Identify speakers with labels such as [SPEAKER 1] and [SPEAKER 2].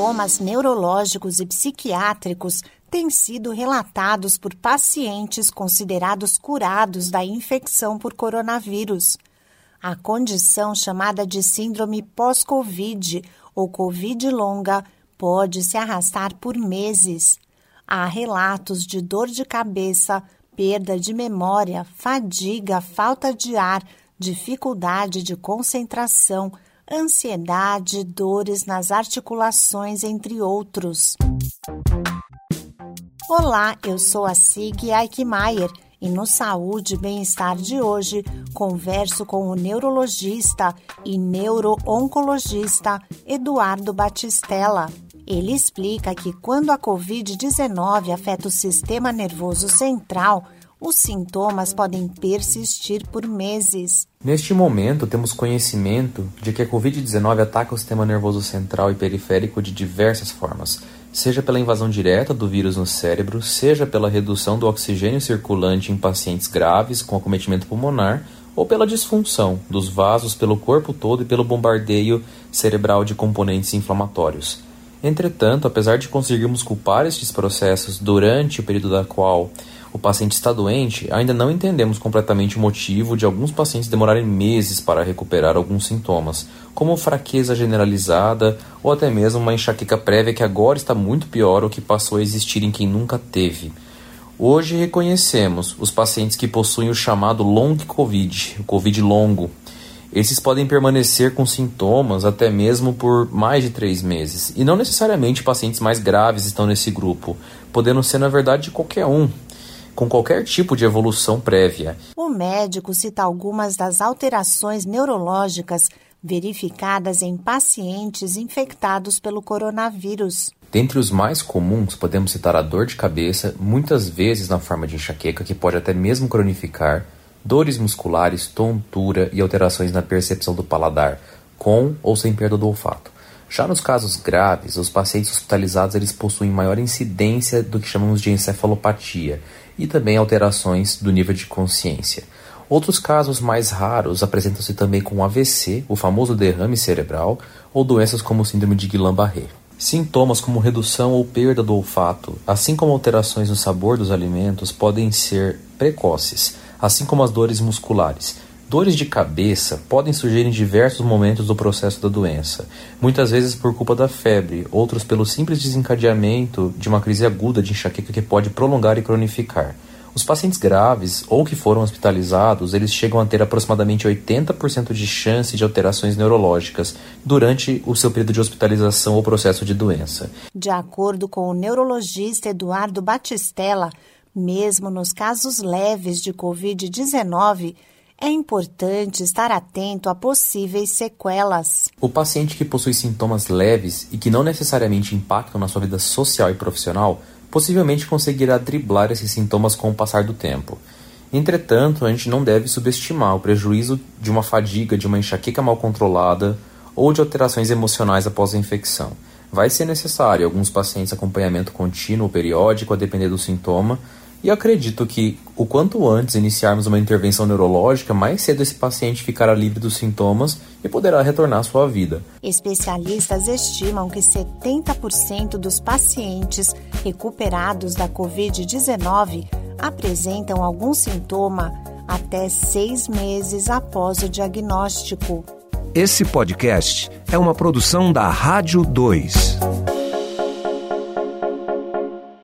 [SPEAKER 1] sintomas neurológicos e psiquiátricos têm sido relatados por pacientes considerados curados da infecção por coronavírus. A condição chamada de síndrome pós-Covid ou Covid longa pode se arrastar por meses. Há relatos de dor de cabeça, perda de memória, fadiga, falta de ar, dificuldade de concentração, ansiedade, dores nas articulações, entre outros. Olá, eu sou a Sig Eichmeier e no Saúde e Bem-Estar de hoje converso com o neurologista e neuro-oncologista Eduardo Batistella. Ele explica que quando a Covid-19 afeta o sistema nervoso central, os sintomas podem persistir por meses.
[SPEAKER 2] Neste momento, temos conhecimento de que a Covid-19 ataca o sistema nervoso central e periférico de diversas formas, seja pela invasão direta do vírus no cérebro, seja pela redução do oxigênio circulante em pacientes graves com acometimento pulmonar, ou pela disfunção dos vasos pelo corpo todo e pelo bombardeio cerebral de componentes inflamatórios. Entretanto, apesar de conseguirmos culpar estes processos durante o período da qual o paciente está doente, ainda não entendemos completamente o motivo de alguns pacientes demorarem meses para recuperar alguns sintomas, como fraqueza generalizada ou até mesmo uma enxaqueca prévia que agora está muito pior ou que passou a existir em quem nunca teve. Hoje reconhecemos os pacientes que possuem o chamado long COVID, o COVID longo. Esses podem permanecer com sintomas até mesmo por mais de três meses, e não necessariamente pacientes mais graves estão nesse grupo, podendo ser na verdade qualquer um, com qualquer tipo de evolução prévia.
[SPEAKER 1] O médico cita algumas das alterações neurológicas verificadas em pacientes infectados pelo coronavírus.
[SPEAKER 2] Dentre os mais comuns, podemos citar a dor de cabeça, muitas vezes na forma de enxaqueca, que pode até mesmo cronificar, dores musculares, tontura e alterações na percepção do paladar, com ou sem perda do olfato. Já nos casos graves, os pacientes hospitalizados eles possuem maior incidência do que chamamos de encefalopatia e também alterações do nível de consciência. Outros casos mais raros apresentam-se também com AVC, o famoso derrame cerebral, ou doenças como síndrome de Guillain-Barré. Sintomas como redução ou perda do olfato, assim como alterações no sabor dos alimentos, podem ser precoces, assim como as dores musculares, Dores de cabeça podem surgir em diversos momentos do processo da doença, muitas vezes por culpa da febre, outros pelo simples desencadeamento de uma crise aguda de enxaqueca que pode prolongar e cronificar. Os pacientes graves ou que foram hospitalizados, eles chegam a ter aproximadamente 80% de chance de alterações neurológicas durante o seu período de hospitalização ou processo de doença.
[SPEAKER 1] De acordo com o neurologista Eduardo Batistella, mesmo nos casos leves de COVID-19, é importante estar atento a possíveis sequelas.
[SPEAKER 2] O paciente que possui sintomas leves e que não necessariamente impactam na sua vida social e profissional possivelmente conseguirá driblar esses sintomas com o passar do tempo. Entretanto, a gente não deve subestimar o prejuízo de uma fadiga, de uma enxaqueca mal controlada ou de alterações emocionais após a infecção. Vai ser necessário alguns pacientes acompanhamento contínuo periódico a depender do sintoma, e acredito que o quanto antes iniciarmos uma intervenção neurológica, mais cedo esse paciente ficará livre dos sintomas e poderá retornar à sua vida.
[SPEAKER 1] Especialistas estimam que 70% dos pacientes recuperados da Covid-19 apresentam algum sintoma até seis meses após o diagnóstico.
[SPEAKER 3] Esse podcast é uma produção da Rádio 2.